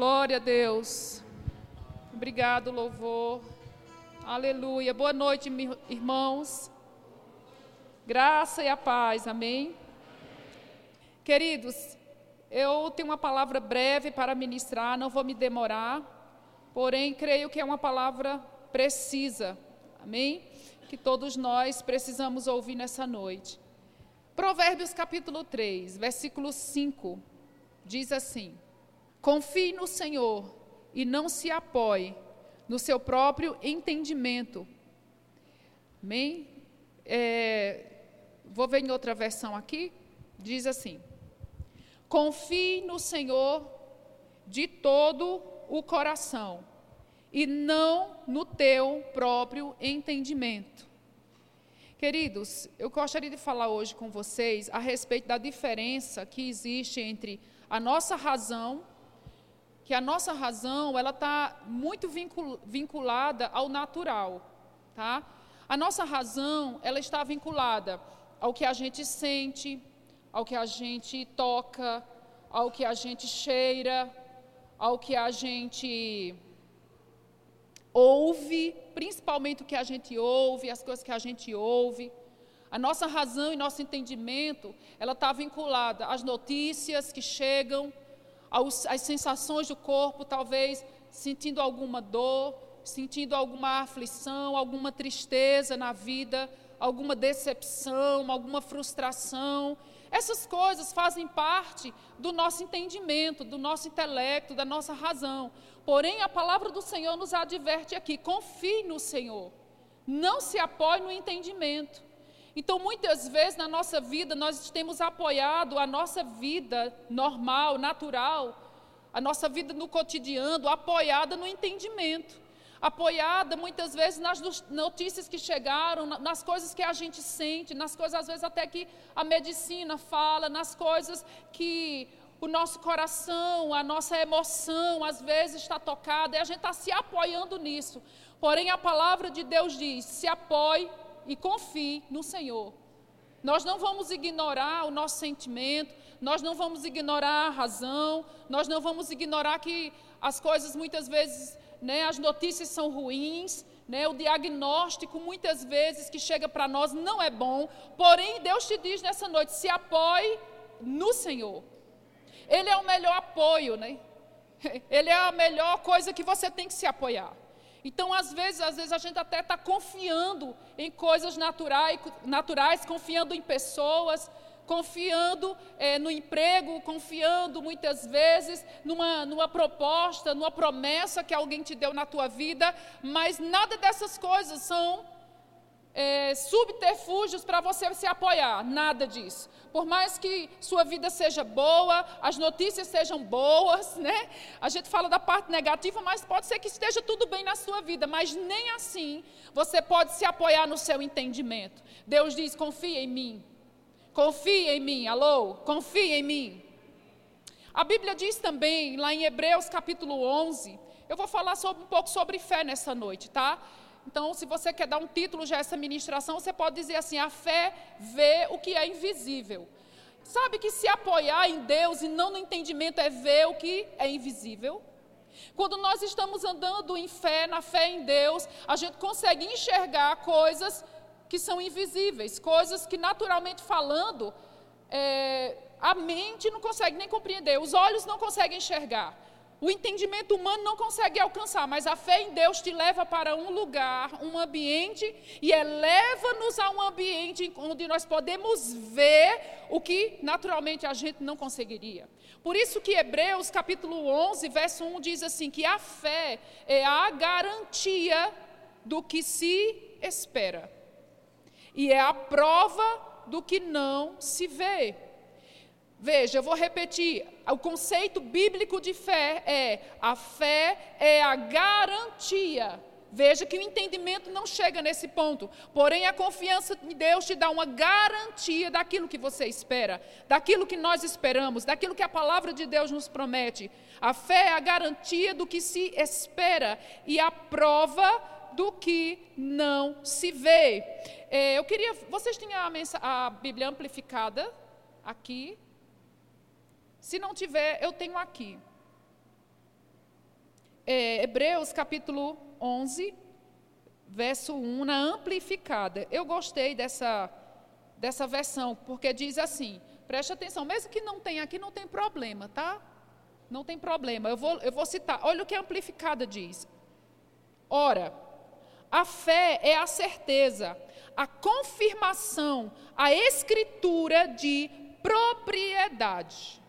Glória a Deus. Obrigado, louvor. Aleluia. Boa noite, irmãos. Graça e a paz. Amém. Queridos, eu tenho uma palavra breve para ministrar, não vou me demorar, porém creio que é uma palavra precisa. Amém? Que todos nós precisamos ouvir nessa noite. Provérbios capítulo 3, versículo 5, diz assim: Confie no Senhor e não se apoie no seu próprio entendimento. Amém? É, vou ver em outra versão aqui. Diz assim: Confie no Senhor de todo o coração e não no teu próprio entendimento. Queridos, eu gostaria de falar hoje com vocês a respeito da diferença que existe entre a nossa razão que a nossa razão ela está muito vinculada ao natural, tá? A nossa razão ela está vinculada ao que a gente sente, ao que a gente toca, ao que a gente cheira, ao que a gente ouve, principalmente o que a gente ouve, as coisas que a gente ouve. A nossa razão e nosso entendimento, ela está vinculada às notícias que chegam, às sensações do corpo, talvez sentindo alguma dor, sentindo alguma aflição, alguma tristeza na vida, alguma decepção, alguma frustração. Essas coisas fazem parte do nosso entendimento, do nosso intelecto, da nossa razão. Porém, a palavra do Senhor nos adverte aqui: confie no Senhor. Não se apoie no entendimento. Então, muitas vezes na nossa vida, nós temos apoiado a nossa vida normal, natural, a nossa vida no cotidiano, apoiada no entendimento, apoiada muitas vezes nas notícias que chegaram, nas coisas que a gente sente, nas coisas às vezes até que a medicina fala, nas coisas que o nosso coração, a nossa emoção às vezes está tocada e a gente está se apoiando nisso. Porém, a palavra de Deus diz: se apoie e confie no Senhor. Nós não vamos ignorar o nosso sentimento, nós não vamos ignorar a razão, nós não vamos ignorar que as coisas muitas vezes, né, as notícias são ruins, né, o diagnóstico muitas vezes que chega para nós não é bom, porém Deus te diz nessa noite: se apoie no Senhor. Ele é o melhor apoio, né? Ele é a melhor coisa que você tem que se apoiar. Então, às vezes, às vezes a gente até está confiando em coisas naturais, naturais, confiando em pessoas, confiando é, no emprego, confiando muitas vezes numa, numa proposta, numa promessa que alguém te deu na tua vida, mas nada dessas coisas são é, subterfúgios para você se apoiar, nada disso. Por mais que sua vida seja boa, as notícias sejam boas, né? A gente fala da parte negativa, mas pode ser que esteja tudo bem na sua vida, mas nem assim você pode se apoiar no seu entendimento. Deus diz: confia em mim. Confia em mim, alô? Confia em mim. A Bíblia diz também, lá em Hebreus capítulo 11, eu vou falar sobre, um pouco sobre fé nessa noite, tá? Então, se você quer dar um título já a essa ministração, você pode dizer assim: a fé vê o que é invisível. Sabe que se apoiar em Deus e não no entendimento é ver o que é invisível? Quando nós estamos andando em fé, na fé em Deus, a gente consegue enxergar coisas que são invisíveis, coisas que naturalmente falando, é, a mente não consegue nem compreender, os olhos não conseguem enxergar. O entendimento humano não consegue alcançar, mas a fé em Deus te leva para um lugar, um ambiente, e eleva-nos a um ambiente onde nós podemos ver o que naturalmente a gente não conseguiria. Por isso que Hebreus capítulo 11, verso 1 diz assim, que a fé é a garantia do que se espera. E é a prova do que não se vê. Veja, eu vou repetir. O conceito bíblico de fé é: a fé é a garantia. Veja que o entendimento não chega nesse ponto. Porém, a confiança em Deus te dá uma garantia daquilo que você espera, daquilo que nós esperamos, daquilo que a palavra de Deus nos promete. A fé é a garantia do que se espera e a prova do que não se vê. É, eu queria. Vocês têm a, a Bíblia amplificada aqui? Se não tiver, eu tenho aqui. é, Hebreus capítulo 11, verso 1, na amplificada. Eu gostei dessa, dessa versão, porque diz assim: preste atenção, mesmo que não tenha aqui, não tem problema, tá? Não tem problema. Eu vou, eu vou citar. Olha o que a amplificada diz. Ora, a fé é a certeza, a confirmação, a escritura de propriedade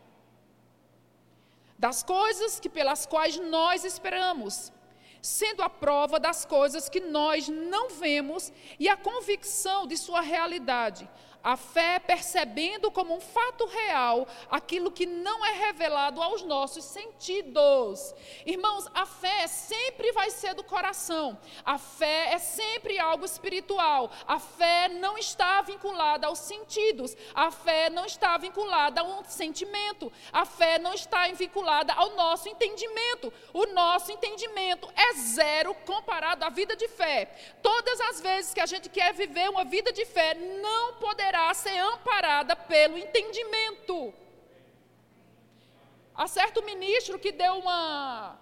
das coisas que pelas quais nós esperamos, sendo a prova das coisas que nós não vemos e a convicção de sua realidade, a fé percebendo como um fato real aquilo que não é revelado aos nossos sentidos. Irmãos, a fé sempre vai ser do coração. A fé é sempre algo espiritual. A fé não está vinculada aos sentidos. A fé não está vinculada a um sentimento. A fé não está vinculada ao nosso entendimento. O nosso entendimento é zero comparado à vida de fé. Todas as vezes que a gente quer viver uma vida de fé, não poderá poderá ser amparada pelo entendimento. Há certo ministro que deu uma,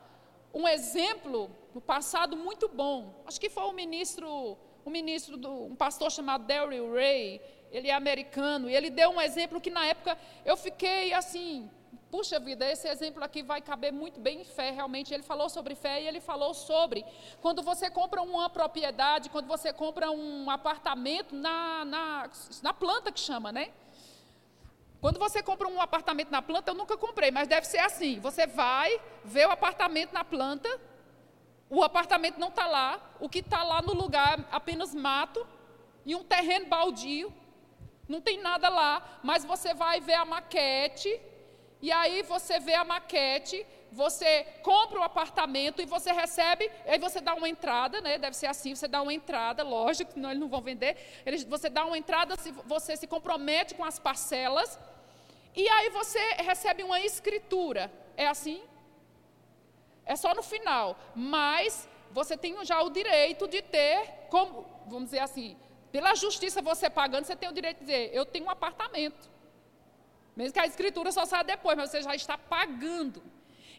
um exemplo no passado muito bom. Acho que foi o ministro, um ministro do, um pastor chamado Daryl Ray. Ele é americano e ele deu um exemplo que na época eu fiquei assim, Puxa vida, esse exemplo aqui vai caber muito bem em fé, realmente. Ele falou sobre fé e ele falou sobre quando você compra uma propriedade, quando você compra um apartamento na, na, na planta que chama, né? Quando você compra um apartamento na planta, eu nunca comprei, mas deve ser assim: você vai ver o apartamento na planta, o apartamento não está lá, o que está lá no lugar é apenas mato e um terreno baldio, não tem nada lá, mas você vai ver a maquete e aí você vê a maquete, você compra o apartamento e você recebe, aí você dá uma entrada, né? Deve ser assim, você dá uma entrada, lógico, senão eles não vão vender. Eles, você dá uma entrada, se, você se compromete com as parcelas, e aí você recebe uma escritura. É assim? É só no final. Mas você tem já o direito de ter, como, vamos dizer assim, pela justiça você pagando, você tem o direito de dizer, eu tenho um apartamento. Mesmo que a escritura só saia depois, mas você já está pagando.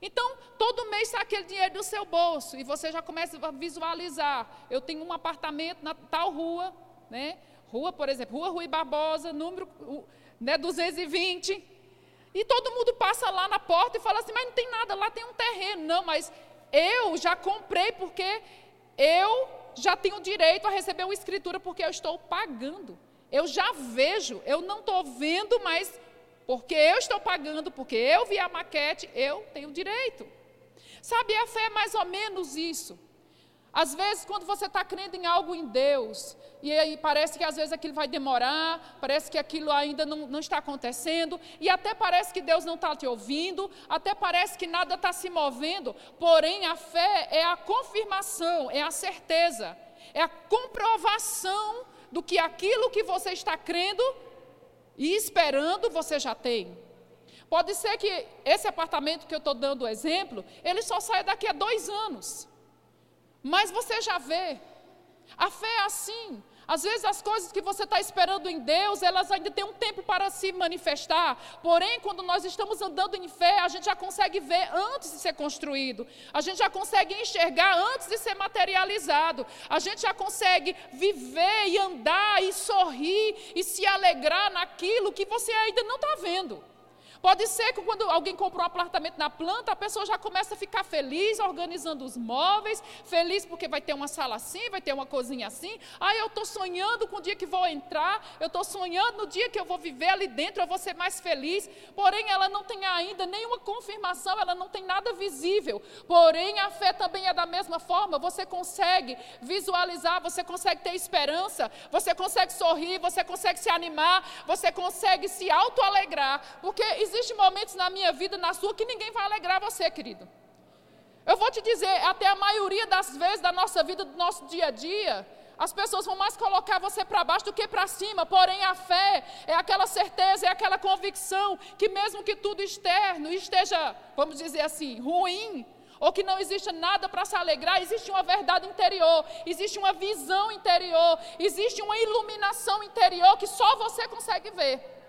Então, todo mês sai aquele dinheiro do seu bolso e você já começa a visualizar. Eu tenho um apartamento na tal rua, né? Rua, por exemplo, Rua Rui Barbosa, número né, 220. E todo mundo passa lá na porta e fala assim: mas não tem nada, lá tem um terreno. Não, mas eu já comprei porque eu já tenho direito a receber uma escritura porque eu estou pagando. Eu já vejo, eu não estou vendo, mas porque eu estou pagando, porque eu vi a maquete, eu tenho direito. Sabe, a fé é mais ou menos isso. Às vezes, quando você está crendo em algo em Deus, e aí parece que às vezes aquilo vai demorar, parece que aquilo ainda não, não está acontecendo, e até parece que Deus não está te ouvindo, até parece que nada está se movendo, porém a fé é a confirmação, é a certeza, é a comprovação do que aquilo que você está crendo e esperando você já tem. Pode ser que esse apartamento que eu estou dando o exemplo, ele só saia daqui a dois anos. Mas você já vê. A fé é assim. Às vezes as coisas que você está esperando em Deus, elas ainda têm um tempo para se manifestar. Porém, quando nós estamos andando em fé, a gente já consegue ver antes de ser construído. A gente já consegue enxergar antes de ser materializado. A gente já consegue viver e andar e sorrir e se alegrar naquilo que você ainda não está vendo. Pode ser que quando alguém compra um apartamento na planta, a pessoa já começa a ficar feliz organizando os móveis, feliz porque vai ter uma sala assim, vai ter uma cozinha assim. Ah, eu estou sonhando com o dia que vou entrar, eu estou sonhando no dia que eu vou viver ali dentro, eu vou ser mais feliz. Porém, ela não tem ainda nenhuma confirmação, ela não tem nada visível. Porém, a fé também é da mesma forma. Você consegue visualizar, você consegue ter esperança, você consegue sorrir, você consegue se animar, você consegue se auto-alegrar, porque existem momentos na minha vida, na sua, que ninguém vai alegrar você, querido. Eu vou te dizer, até a maioria das vezes da nossa vida, do nosso dia a dia, as pessoas vão mais colocar você para baixo do que para cima, porém a fé é aquela certeza, é aquela convicção que mesmo que tudo externo esteja, vamos dizer assim, ruim, ou que não exista nada para se alegrar, existe uma verdade interior, existe uma visão interior, existe uma iluminação interior que só você consegue ver.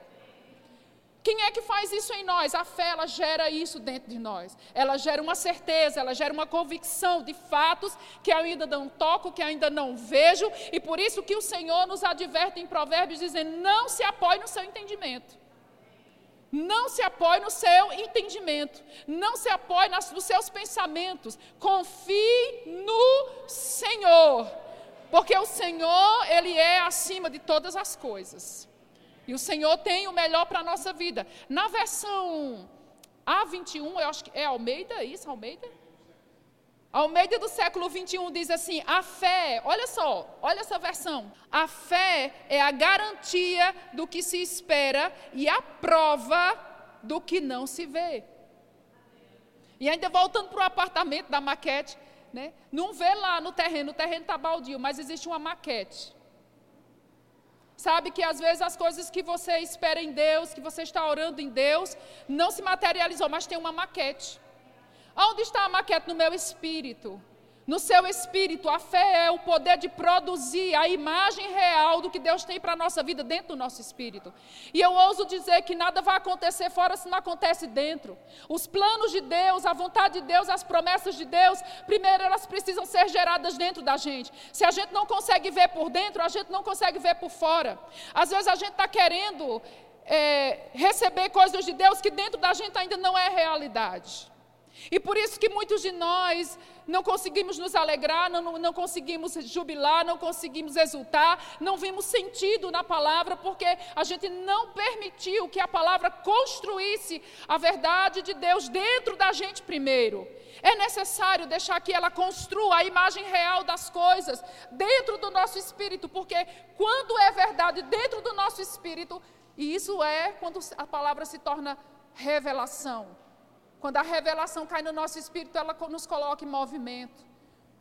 Quem é que faz isso em nós? A fé, ela gera isso dentro de nós. Ela gera uma certeza, ela gera uma convicção de fatos que ainda não toco, que ainda não vejo, e por isso que o Senhor nos adverte em Provérbios dizendo: não se apoie no seu entendimento. Não se apoie no seu entendimento. Não se apoie nas, nos seus pensamentos. Confie no Senhor. Porque o Senhor, Ele é acima de todas as coisas. E o Senhor tem o melhor para a nossa vida. Na versão A21, eu acho que é Almeida, é isso, Almeida? Almeida do século 21 diz assim: a fé, olha só, olha essa versão. A fé é a garantia do que se espera e a prova do que não se vê. E ainda voltando para o apartamento da maquete, né? Não vê lá no terreno, o terreno está baldio, mas existe uma maquete. Sabe que às vezes as coisas que você espera em Deus, que você está orando em Deus, não se materializou, mas tem uma maquete. Onde está a maquete? No meu espírito. No seu espírito, a fé é o poder de produzir a imagem real do que Deus tem para a nossa vida dentro do nosso espírito. E eu ouso dizer que nada vai acontecer fora se não acontece dentro. Os planos de Deus, a vontade de Deus, as promessas de Deus, primeiro elas precisam ser geradas dentro da gente. Se a gente não consegue ver por dentro, a gente não consegue ver por fora. Às vezes a gente está querendo é, receber coisas de Deus que dentro da gente ainda não é realidade. E por isso que muitos de nós não conseguimos nos alegrar, não, não conseguimos jubilar, não conseguimos exultar, não vimos sentido na palavra, porque a gente não permitiu que a palavra construísse a verdade de Deus dentro da gente primeiro. É necessário deixar que ela construa a imagem real das coisas dentro do nosso espírito, porque quando é verdade dentro do nosso espírito, e isso é quando a palavra se torna revelação. Quando a revelação cai no nosso espírito, ela nos coloca em movimento.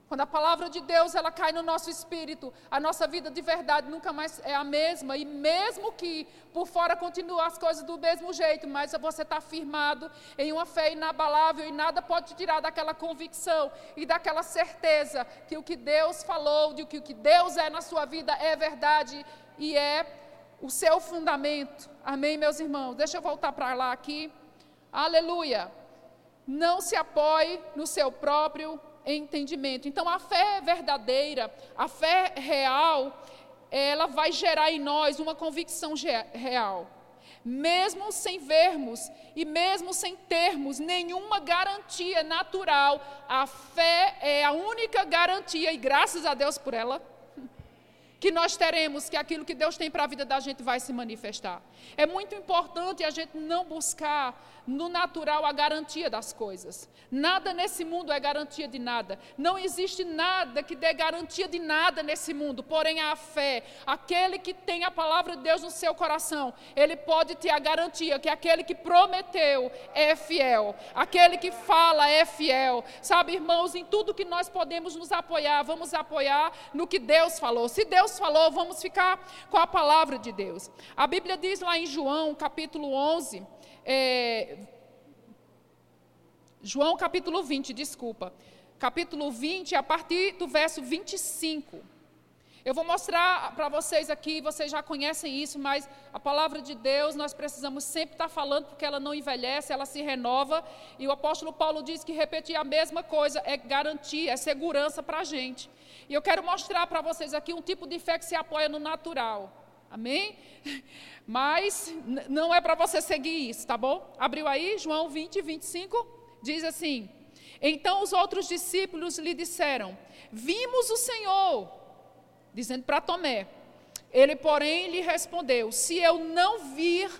Quando a palavra de Deus ela cai no nosso espírito, a nossa vida de verdade nunca mais é a mesma. E mesmo que por fora continuem as coisas do mesmo jeito, mas você está firmado em uma fé inabalável e nada pode te tirar daquela convicção e daquela certeza que o que Deus falou, de que o que Deus é na sua vida é verdade e é o seu fundamento. Amém, meus irmãos? Deixa eu voltar para lá aqui. Aleluia não se apoie no seu próprio entendimento. Então, a fé verdadeira, a fé real, ela vai gerar em nós uma convicção real. Mesmo sem vermos e mesmo sem termos nenhuma garantia natural, a fé é a única garantia, e graças a Deus por ela, que nós teremos que aquilo que Deus tem para a vida da gente vai se manifestar. É muito importante a gente não buscar no natural a garantia das coisas. Nada nesse mundo é garantia de nada. Não existe nada que dê garantia de nada nesse mundo. Porém, a fé, aquele que tem a palavra de Deus no seu coração, ele pode ter a garantia que aquele que prometeu é fiel. Aquele que fala é fiel. Sabe, irmãos, em tudo que nós podemos nos apoiar, vamos apoiar no que Deus falou. Se Deus falou, vamos ficar com a palavra de Deus. A Bíblia diz lá em João, capítulo 11, é, João capítulo 20, desculpa. Capítulo 20, a partir do verso 25. Eu vou mostrar para vocês aqui, vocês já conhecem isso, mas a palavra de Deus nós precisamos sempre estar falando, porque ela não envelhece, ela se renova. E o apóstolo Paulo diz que repetir a mesma coisa é garantia, é segurança para a gente. E eu quero mostrar para vocês aqui um tipo de fé que se apoia no natural. Amém? Mas não é para você seguir isso, tá bom? Abriu aí, João 20, 25, diz assim: Então os outros discípulos lhe disseram: Vimos o Senhor, dizendo para Tomé. Ele, porém, lhe respondeu: Se eu não vir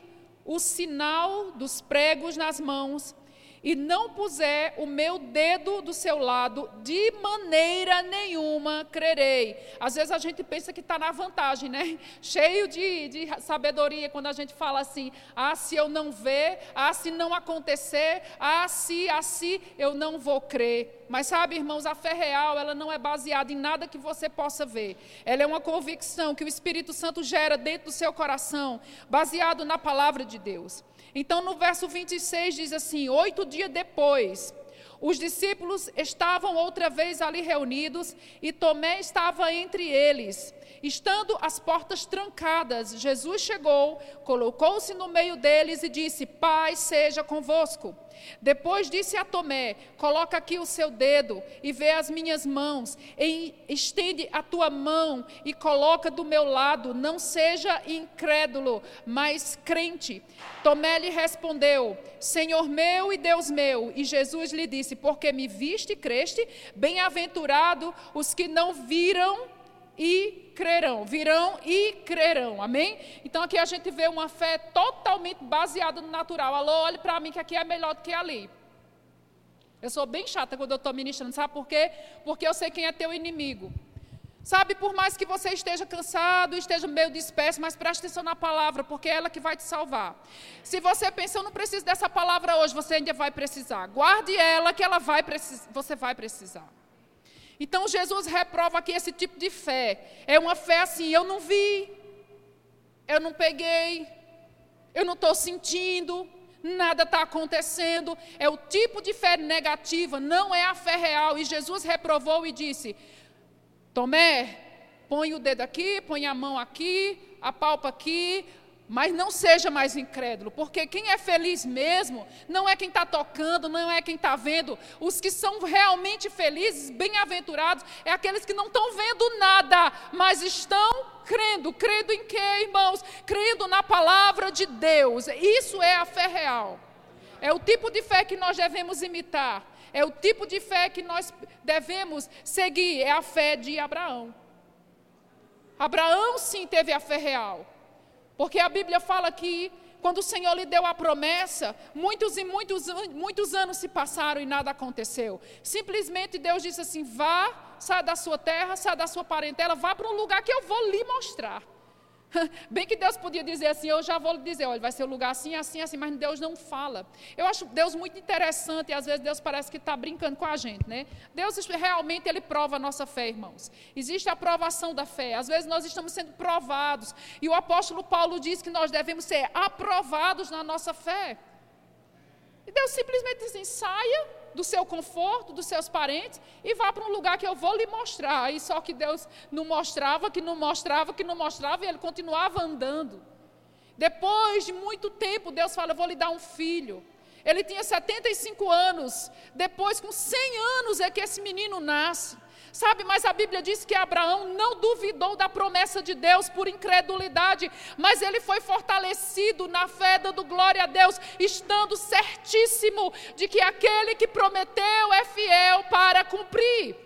o sinal dos pregos nas mãos e não puser o meu dedo do seu lado, de maneira nenhuma crerei. Às vezes a gente pensa que está na vantagem, né? Cheio de, de, sabedoria quando a gente fala assim: ah, se eu não ver, ah, se não acontecer, ah, se assim eu não vou crer. Mas sabe, irmãos, a fé real, ela não é baseada em nada que você possa ver. Ela é uma convicção que o Espírito Santo gera dentro do seu coração, baseado na palavra de Deus. Então, no verso 26 diz assim: oito dias depois, Os discípulos estavam outra vez ali reunidos e Tomé estava entre eles. Estando as portas trancadas, Jesus chegou, colocou-se no meio deles e disse: Paz seja convosco. Depois disse a Tomé: Coloca aqui o seu dedo e vê as minhas mãos, e estende a tua mão e coloca do meu lado. Não seja incrédulo, mas crente. Tomé lhe respondeu: Senhor meu e Deus meu. E Jesus lhe disse: Porque me viste e creste, bem-aventurado os que não viram e crerão. Virão e crerão. Amém? Então aqui a gente vê uma fé totalmente baseada no natural. Alô, olhe para mim que aqui é melhor do que ali. Eu sou bem chata quando eu estou ministrando, sabe por quê? Porque eu sei quem é teu inimigo. Sabe, por mais que você esteja cansado, esteja meio disperso, mas preste atenção na palavra, porque é ela que vai te salvar. Se você pensa, eu não preciso dessa palavra hoje, você ainda vai precisar. Guarde ela, que ela vai você vai precisar. Então Jesus reprova aqui esse tipo de fé. É uma fé assim, eu não vi, eu não peguei, eu não estou sentindo, nada está acontecendo. É o tipo de fé negativa, não é a fé real. E Jesus reprovou e disse: Tomé, põe o dedo aqui, põe a mão aqui, a palpa aqui, mas não seja mais incrédulo, porque quem é feliz mesmo não é quem está tocando, não é quem está vendo. Os que são realmente felizes, bem-aventurados, é aqueles que não estão vendo nada, mas estão crendo. Crendo em quê, irmãos? Crendo na palavra de Deus. Isso é a fé real. É o tipo de fé que nós devemos imitar. É o tipo de fé que nós devemos seguir. É a fé de Abraão. Abraão sim teve a fé real. Porque a Bíblia fala que quando o Senhor lhe deu a promessa, muitos e muitos, muitos anos se passaram e nada aconteceu. Simplesmente Deus disse assim: vá, saia da sua terra, saia da sua parentela, vá para um lugar que eu vou lhe mostrar. Bem que Deus podia dizer assim, eu já vou lhe dizer, olha, vai ser um lugar assim, assim, assim, mas Deus não fala. Eu acho Deus muito interessante e às vezes Deus parece que está brincando com a gente, né? Deus realmente, Ele prova a nossa fé, irmãos. Existe a provação da fé. Às vezes nós estamos sendo provados. E o apóstolo Paulo diz que nós devemos ser aprovados na nossa fé. E Deus simplesmente diz assim, saia do seu conforto, dos seus parentes, e vá para um lugar que eu vou lhe mostrar. Aí só que Deus não mostrava, que não mostrava, que não mostrava, e ele continuava andando. Depois de muito tempo, Deus fala: Eu vou lhe dar um filho. Ele tinha 75 anos. Depois, com 100 anos, é que esse menino nasce. Sabe, mas a Bíblia diz que Abraão não duvidou da promessa de Deus por incredulidade, mas ele foi fortalecido na fé, dando glória a Deus, estando certíssimo de que aquele que prometeu é fiel para cumprir.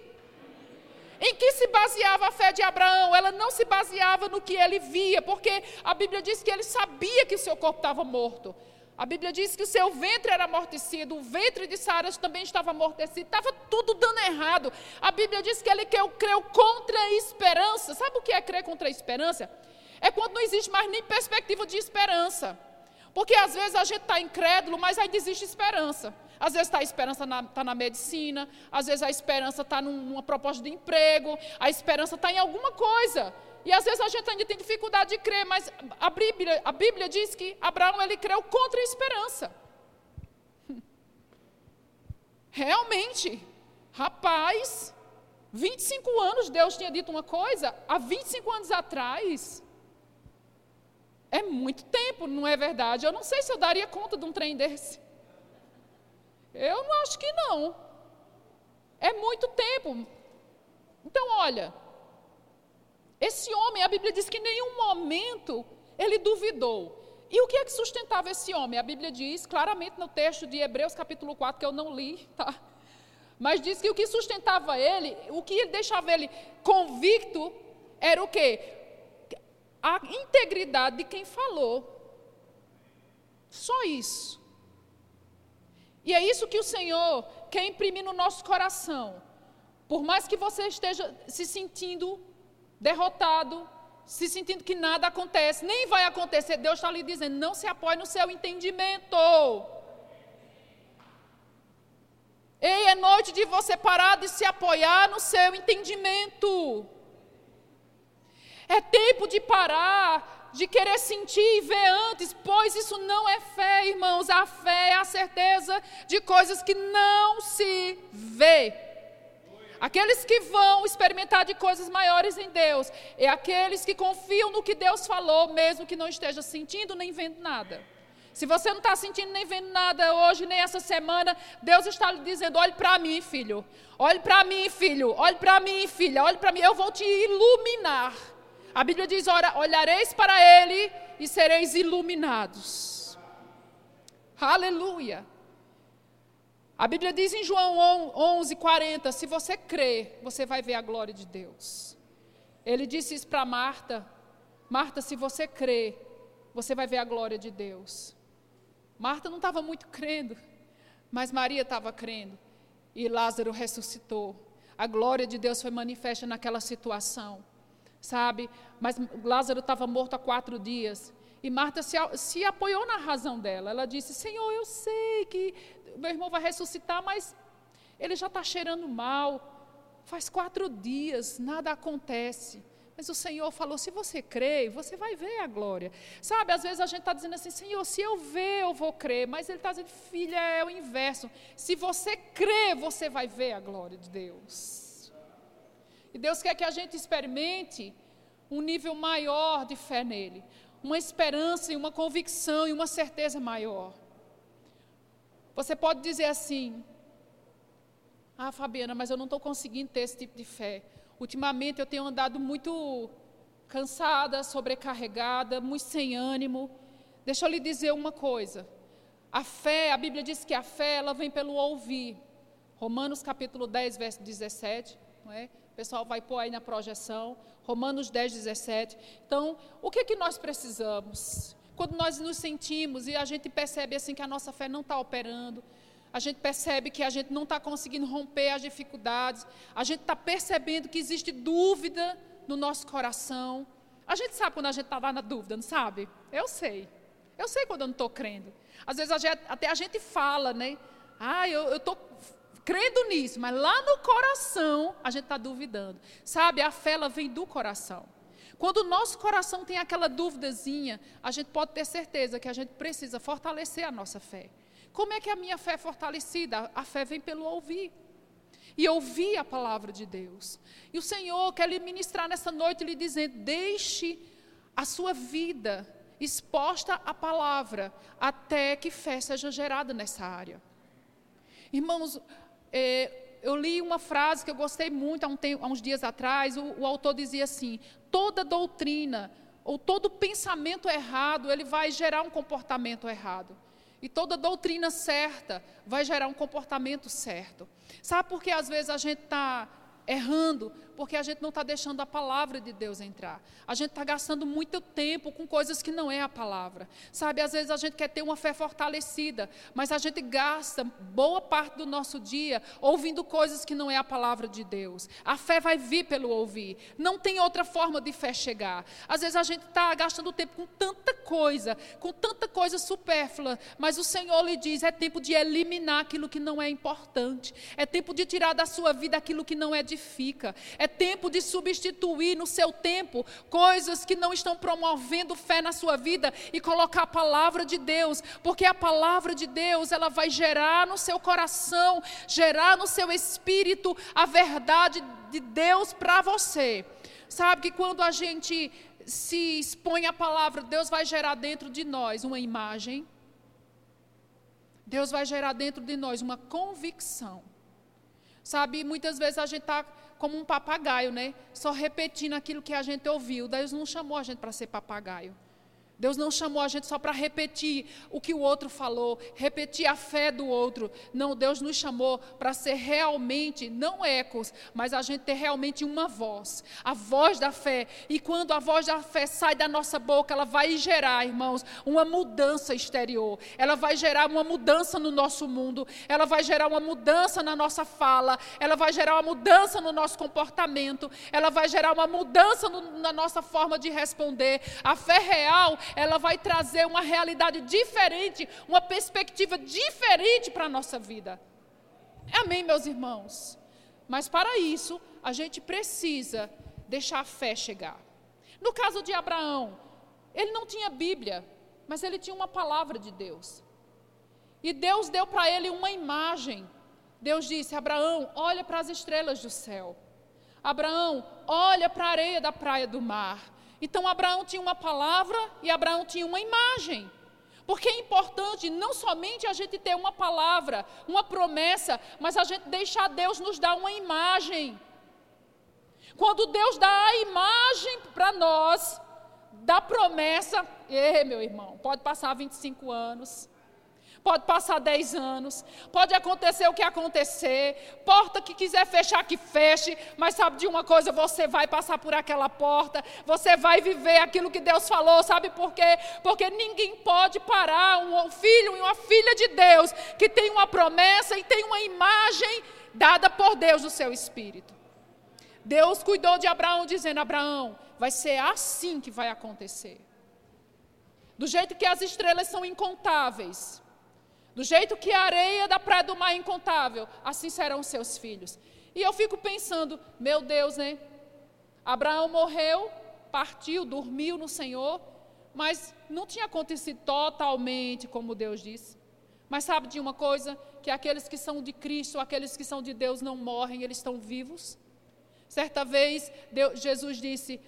Em que se baseava a fé de Abraão? Ela não se baseava no que ele via, porque a Bíblia diz que ele sabia que seu corpo estava morto. A Bíblia diz que o seu ventre era amortecido, o ventre de Saras também estava amortecido, estava tudo dando errado. A Bíblia diz que ele creu, contra a esperança. Sabe o que é crer contra a esperança? É quando não existe mais nem perspectiva de esperança. Porque às vezes a gente está incrédulo, mas ainda existe esperança. Às vezes tá a esperança está na, na, medicina, às vezes a esperança está num, numa proposta de emprego, a esperança está em alguma coisa. E às vezes a gente ainda tem dificuldade de crer, mas a Bíblia, a Bíblia diz que Abraão ele creu contra a esperança. Realmente, rapaz, 25 anos Deus tinha dito uma coisa, há 25 anos atrás. É muito tempo, não é verdade? Eu não sei se eu daria conta de um trem desse. Eu não acho que não. É muito tempo. Então, olha, esse homem, a Bíblia diz que em nenhum momento ele duvidou. E o que é que sustentava esse homem? A Bíblia diz claramente no texto de Hebreus capítulo 4, que eu não li, tá? Mas diz que o que sustentava ele, o que deixava ele convicto, era o quê? A integridade de quem falou. Só isso. E é isso que o Senhor quer imprimir no nosso coração. Por mais que você esteja se sentindo derrotado, se sentindo que nada acontece, nem vai acontecer. Deus está lhe dizendo: não se apoie no seu entendimento. Ei, é noite de você parar de se apoiar no seu entendimento. É tempo de parar de querer sentir e ver antes, pois isso não é fé, irmãos. A fé é a certeza de coisas que não se vê. Aqueles que vão experimentar de coisas maiores em Deus, é aqueles que confiam no que Deus falou, mesmo que não esteja sentindo nem vendo nada. Se você não está sentindo nem vendo nada hoje, nem essa semana, Deus está lhe dizendo: olhe para mim, filho. Olhe para mim, filho. Olhe para mim, filha. Olhe para mim. Eu vou te iluminar. A Bíblia diz: olhareis para Ele e sereis iluminados. Aleluia. A Bíblia diz em João 11, 40: se você crê, você vai ver a glória de Deus. Ele disse isso para Marta: Marta, se você crê, você vai ver a glória de Deus. Marta não estava muito crendo, mas Maria estava crendo. E Lázaro ressuscitou. A glória de Deus foi manifesta naquela situação, sabe? Mas Lázaro estava morto há quatro dias. E Marta se, se apoiou na razão dela. Ela disse: Senhor, eu sei que meu irmão vai ressuscitar, mas ele já está cheirando mal. Faz quatro dias, nada acontece. Mas o Senhor falou: se você crê, você vai ver a glória. Sabe, às vezes a gente está dizendo assim: Senhor, se eu ver, eu vou crer. Mas Ele está dizendo: filha, é o inverso. Se você crê, você vai ver a glória de Deus. E Deus quer que a gente experimente um nível maior de fé nele. Uma esperança e uma convicção e uma certeza maior. Você pode dizer assim: Ah, Fabiana, mas eu não estou conseguindo ter esse tipo de fé. Ultimamente eu tenho andado muito cansada, sobrecarregada, muito sem ânimo. Deixa eu lhe dizer uma coisa. A fé, a Bíblia diz que a fé, ela vem pelo ouvir. Romanos capítulo 10, verso 17, não é? O pessoal vai pôr aí na projeção. Romanos 10, 17. Então, o que é que nós precisamos? Quando nós nos sentimos e a gente percebe assim que a nossa fé não está operando, a gente percebe que a gente não está conseguindo romper as dificuldades, a gente está percebendo que existe dúvida no nosso coração. A gente sabe quando a gente está lá na dúvida, não sabe? Eu sei. Eu sei quando eu não estou crendo. Às vezes a gente, até a gente fala, né? Ah, eu estou crendo nisso, mas lá no coração a gente está duvidando. Sabe, a fé ela vem do coração. Quando o nosso coração tem aquela dúvidazinha, a gente pode ter certeza que a gente precisa fortalecer a nossa fé. Como é que a minha fé é fortalecida? A fé vem pelo ouvir. E ouvir a palavra de Deus. E o Senhor quer lhe ministrar nessa noite, lhe dizendo: deixe a sua vida exposta à palavra, até que fé seja gerada nessa área. Irmãos, é, eu li uma frase que eu gostei muito há, um tempo, há uns dias atrás. O, o autor dizia assim: toda doutrina ou todo pensamento errado, ele vai gerar um comportamento errado. E toda doutrina certa vai gerar um comportamento certo. Sabe por que às vezes a gente está errando porque a gente não está deixando a palavra de Deus entrar. A gente está gastando muito tempo com coisas que não é a palavra. Sabe, às vezes a gente quer ter uma fé fortalecida, mas a gente gasta boa parte do nosso dia ouvindo coisas que não é a palavra de Deus. A fé vai vir pelo ouvir. Não tem outra forma de fé chegar. Às vezes a gente está gastando tempo com tanta coisa, com tanta coisa supérflua, mas o Senhor lhe diz: é tempo de eliminar aquilo que não é importante. É tempo de tirar da sua vida aquilo que não edifica. É tempo de substituir no seu tempo coisas que não estão promovendo fé na sua vida e colocar a palavra de Deus, porque a palavra de Deus, ela vai gerar no seu coração, gerar no seu espírito a verdade de Deus para você. Sabe que quando a gente se expõe à palavra, Deus vai gerar dentro de nós uma imagem. Deus vai gerar dentro de nós uma convicção. Sabe, muitas vezes a gente está como um papagaio, né? Só repetindo aquilo que a gente ouviu. Deus não chamou a gente para ser papagaio. Deus não chamou a gente só para repetir o que o outro falou, repetir a fé do outro. Não, Deus nos chamou para ser realmente, não ecos, mas a gente ter realmente uma voz, a voz da fé. E quando a voz da fé sai da nossa boca, ela vai gerar, irmãos, uma mudança exterior. Ela vai gerar uma mudança no nosso mundo, ela vai gerar uma mudança na nossa fala, ela vai gerar uma mudança no nosso comportamento, ela vai gerar uma mudança no, na nossa forma de responder. A fé real ela vai trazer uma realidade diferente, uma perspectiva diferente para a nossa vida. Amém, meus irmãos? Mas para isso, a gente precisa deixar a fé chegar. No caso de Abraão, Ele não tinha Bíblia, mas ele tinha uma palavra de Deus. E Deus deu para ele uma imagem. Deus disse: Abraão, olha para as estrelas do céu. Abraão, olha para a areia da praia do mar. Então Abraão tinha uma palavra e Abraão tinha uma imagem. Porque é importante não somente a gente ter uma palavra, uma promessa, mas a gente deixar Deus nos dar uma imagem. Quando Deus dá a imagem para nós, da promessa, e meu irmão, pode passar 25 anos, pode passar 10 anos, pode acontecer o que acontecer, porta que quiser fechar, que feche, mas sabe de uma coisa, você vai passar por aquela porta, você vai viver aquilo que Deus falou, sabe por quê? Porque ninguém pode parar um filho e uma filha de Deus que tem uma promessa e tem uma imagem dada por Deus no seu espírito. Deus cuidou de Abraão, dizendo: Abraão, vai ser assim que vai acontecer. Do jeito que as estrelas são incontáveis, do jeito que a areia da praia do mar é incontável, assim serão seus filhos. E eu fico pensando, meu Deus, né? Abraão morreu, partiu, dormiu no Senhor, mas não tinha acontecido totalmente como Deus disse. Mas sabe de uma coisa? Que aqueles que são de Cristo, aqueles que são de Deus não morrem, eles estão vivos. Certa vez, Deus, Jesus disse,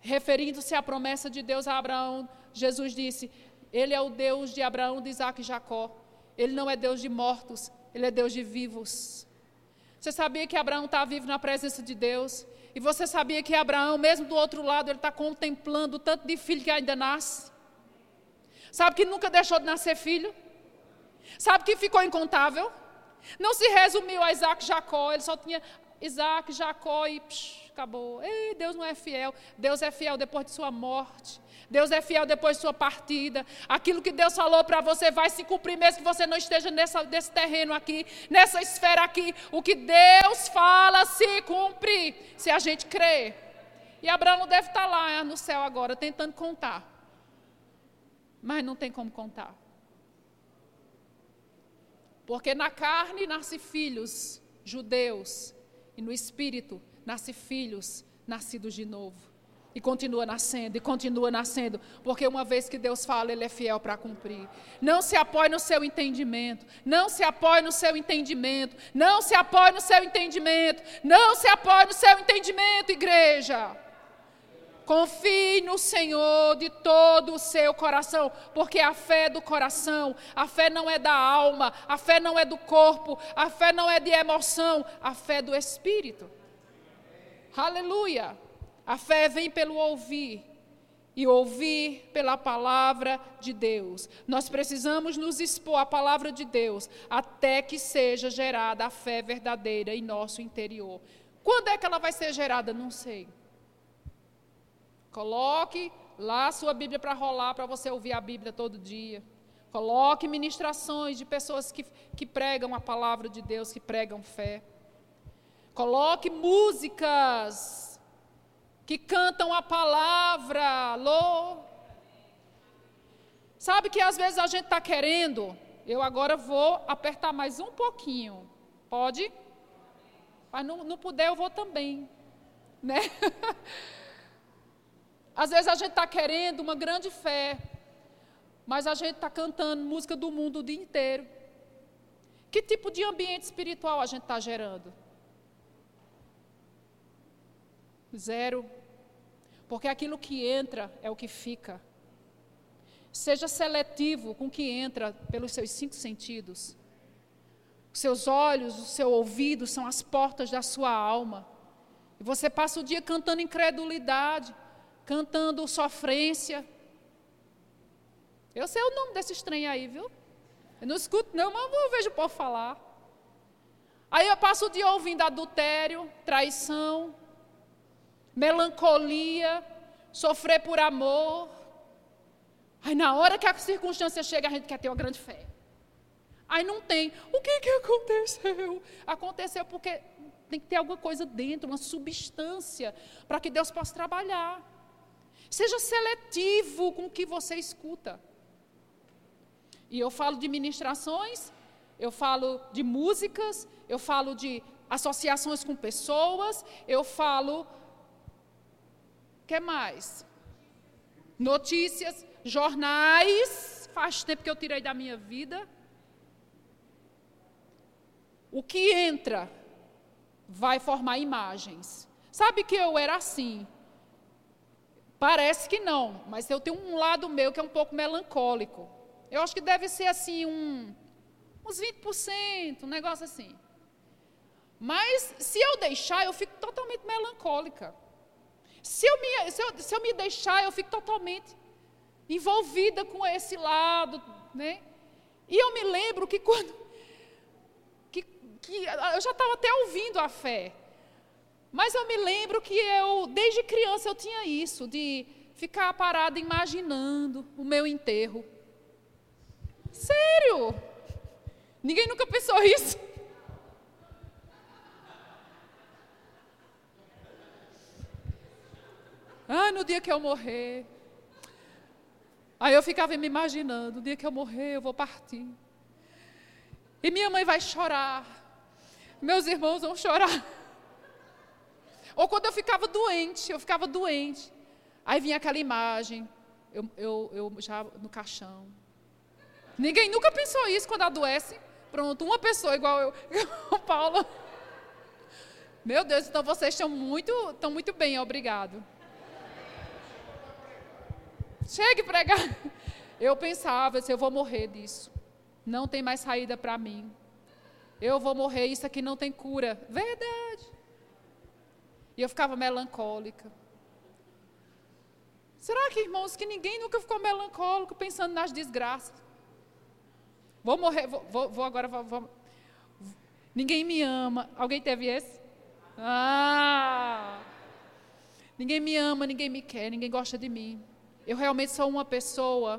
referindo-se à promessa de Deus a Abraão, Jesus disse: Ele é o Deus de Abraão, de Isaac e Jacó. Ele não é Deus de mortos, ele é Deus de vivos. Você sabia que Abraão está vivo na presença de Deus? E você sabia que Abraão, mesmo do outro lado, ele está contemplando o tanto de filho que ainda nasce? Sabe que nunca deixou de nascer filho? Sabe que ficou incontável? Não se resumiu a Isaac e Jacó, ele só tinha Isaac, Jacó e psh, acabou. Ei, Deus não é fiel. Deus é fiel depois de sua morte. Deus é fiel depois de sua partida. Aquilo que Deus falou para você vai se cumprir, mesmo que você não esteja nessa, nesse terreno aqui, nessa esfera aqui. O que Deus fala se cumpre, se a gente crê. E Abraão deve estar lá no céu agora, tentando contar. Mas não tem como contar. Porque na carne nasce filhos judeus, e no espírito nasce filhos nascidos de novo. E continua nascendo, e continua nascendo, porque uma vez que Deus fala, Ele é fiel para cumprir. Não se apoie no seu entendimento, não se apoie no seu entendimento, não se apoie no seu entendimento, não se apoie no seu entendimento, igreja. Confie no Senhor de todo o seu coração, porque a fé é do coração, a fé não é da alma, a fé não é do corpo, a fé não é de emoção, a fé é do espírito. Aleluia! A fé vem pelo ouvir e ouvir pela palavra de Deus. Nós precisamos nos expor à palavra de Deus até que seja gerada a fé verdadeira em nosso interior. Quando é que ela vai ser gerada? Não sei. Coloque lá a sua Bíblia para rolar, para você ouvir a Bíblia todo dia. Coloque ministrações de pessoas que, que pregam a palavra de Deus, que pregam fé. Coloque músicas que cantam a palavra. Alô? Sabe que às vezes a gente está querendo, eu agora vou apertar mais um pouquinho. Pode? Mas não, não puder, eu vou também. Né? Às vezes a gente está querendo uma grande fé, mas a gente está cantando música do mundo o dia inteiro. Que tipo de ambiente espiritual a gente está gerando? Zero. Porque aquilo que entra é o que fica. Seja seletivo com o que entra pelos seus cinco sentidos. Os seus olhos, o seu ouvido são as portas da sua alma. E você passa o dia cantando incredulidade cantando sofrência. Eu sei o nome desse trem aí, viu? Eu não escuto, não, mas eu vejo o povo falar. Aí eu passo o dia ouvindo adultério, traição, melancolia, sofrer por amor. Aí na hora que a circunstância chega, a gente quer ter uma grande fé. Aí não tem. O que, que aconteceu? Aconteceu porque tem que ter alguma coisa dentro, uma substância, para que Deus possa trabalhar. Seja seletivo com o que você escuta. E eu falo de ministrações, eu falo de músicas, eu falo de associações com pessoas, eu falo. Que mais? notícias, jornais, faz tempo que eu tirei da minha vida. O que entra vai formar imagens. Sabe que eu era assim? Parece que não, mas eu tenho um lado meu que é um pouco melancólico. Eu acho que deve ser assim um uns 20%, um negócio assim. Mas se eu deixar, eu fico totalmente melancólica. Se eu me, se eu, se eu me deixar, eu fico totalmente envolvida com esse lado, né? E eu me lembro que quando que, que eu já estava até ouvindo a fé, mas eu me lembro que eu desde criança eu tinha isso de ficar parada imaginando o meu enterro. Sério? Ninguém nunca pensou isso? Ah, no dia que eu morrer. Aí eu ficava me imaginando, no dia que eu morrer, eu vou partir. E minha mãe vai chorar. Meus irmãos vão chorar. Ou quando eu ficava doente, eu ficava doente. Aí vinha aquela imagem, eu, eu, eu já no caixão. Ninguém nunca pensou isso quando adoece. Pronto, uma pessoa igual eu, o Paulo. Meu Deus, então vocês estão muito, estão muito bem, obrigado. Chegue pregar. Eu pensava, eu vou morrer disso. Não tem mais saída para mim. Eu vou morrer, isso aqui não tem cura. Verdade. E eu ficava melancólica. Será que, irmãos, que ninguém nunca ficou melancólico pensando nas desgraças? Vou morrer, vou, vou, vou agora, vou, vou. Ninguém me ama. Alguém teve esse? Ah! Ninguém me ama, ninguém me quer, ninguém gosta de mim. Eu realmente sou uma pessoa.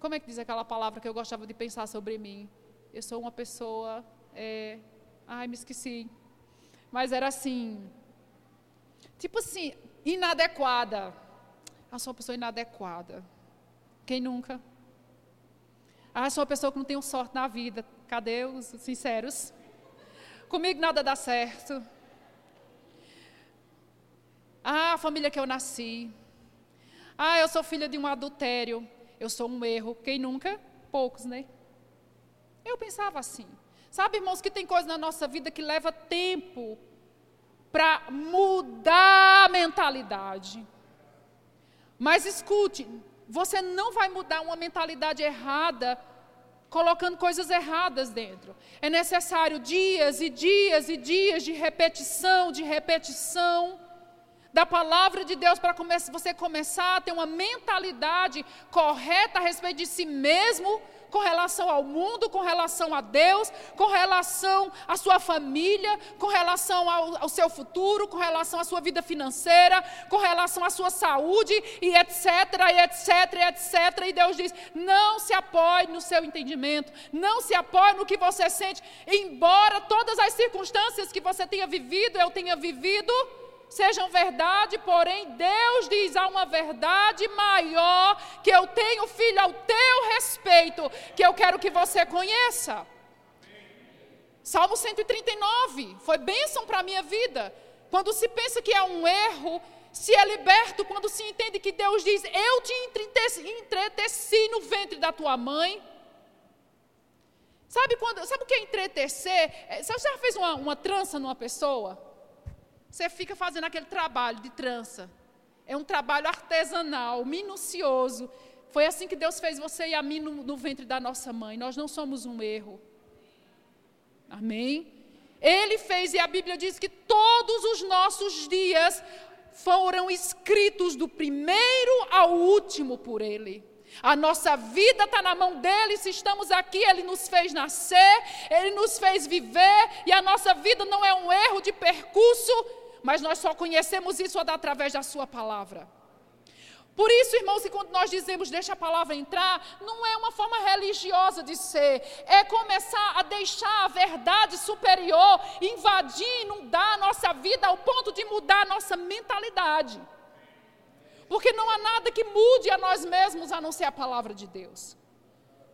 Como é que diz aquela palavra que eu gostava de pensar sobre mim? Eu sou uma pessoa. É, ai, me esqueci. Mas era assim. Tipo assim, inadequada. Eu sou uma pessoa inadequada. Quem nunca? Ah, sou uma pessoa que não tem sorte na vida. Cadê os sinceros? Comigo nada dá certo. Ah, a família que eu nasci. Ah, eu sou filha de um adultério. Eu sou um erro. Quem nunca? Poucos, né? Eu pensava assim. Sabe, irmãos, que tem coisa na nossa vida que leva tempo para mudar a mentalidade. Mas escute, você não vai mudar uma mentalidade errada colocando coisas erradas dentro. É necessário dias e dias e dias de repetição, de repetição da palavra de Deus para você começar a ter uma mentalidade correta a respeito de si mesmo, com relação ao mundo, com relação a Deus, com relação à sua família, com relação ao, ao, seu futuro, com relação à sua vida financeira, com relação à sua saúde, e etc, e etc, e etc. E Deus diz: não se apoie no seu entendimento, não se apoie no que você sente, embora todas as circunstâncias que você tenha vivido, eu tenha vivido sejam verdade, porém Deus diz: há uma verdade maior que eu tenho, filho, ao teu respeito, que eu quero que você conheça. Salmo 139 foi bênção para a minha vida. Quando se pensa que é um erro, se é liberto quando se entende que Deus diz: Eu te entreteci no ventre da tua mãe. Sabe, quando, sabe o que é entretecer? É, você já fez uma, uma trança numa pessoa? Você fica fazendo aquele trabalho de trança. É um trabalho artesanal, minucioso. Foi assim que Deus fez você e a mim no, no ventre da nossa mãe. Nós não somos um erro. Amém? Ele fez, e a Bíblia diz que todos os nossos dias foram escritos do primeiro ao último por Ele. A nossa vida está na mão dele. Se estamos aqui, ele nos fez nascer, ele nos fez viver, e a nossa vida não é um erro de percurso, mas nós só conhecemos isso através da Sua palavra. Por isso, irmãos, que quando nós dizemos deixa a palavra entrar, não é uma forma religiosa de ser, é começar a deixar a verdade superior invadir, inundar a nossa vida ao ponto de mudar a nossa mentalidade. Porque não há nada que mude a nós mesmos a não ser a palavra de Deus.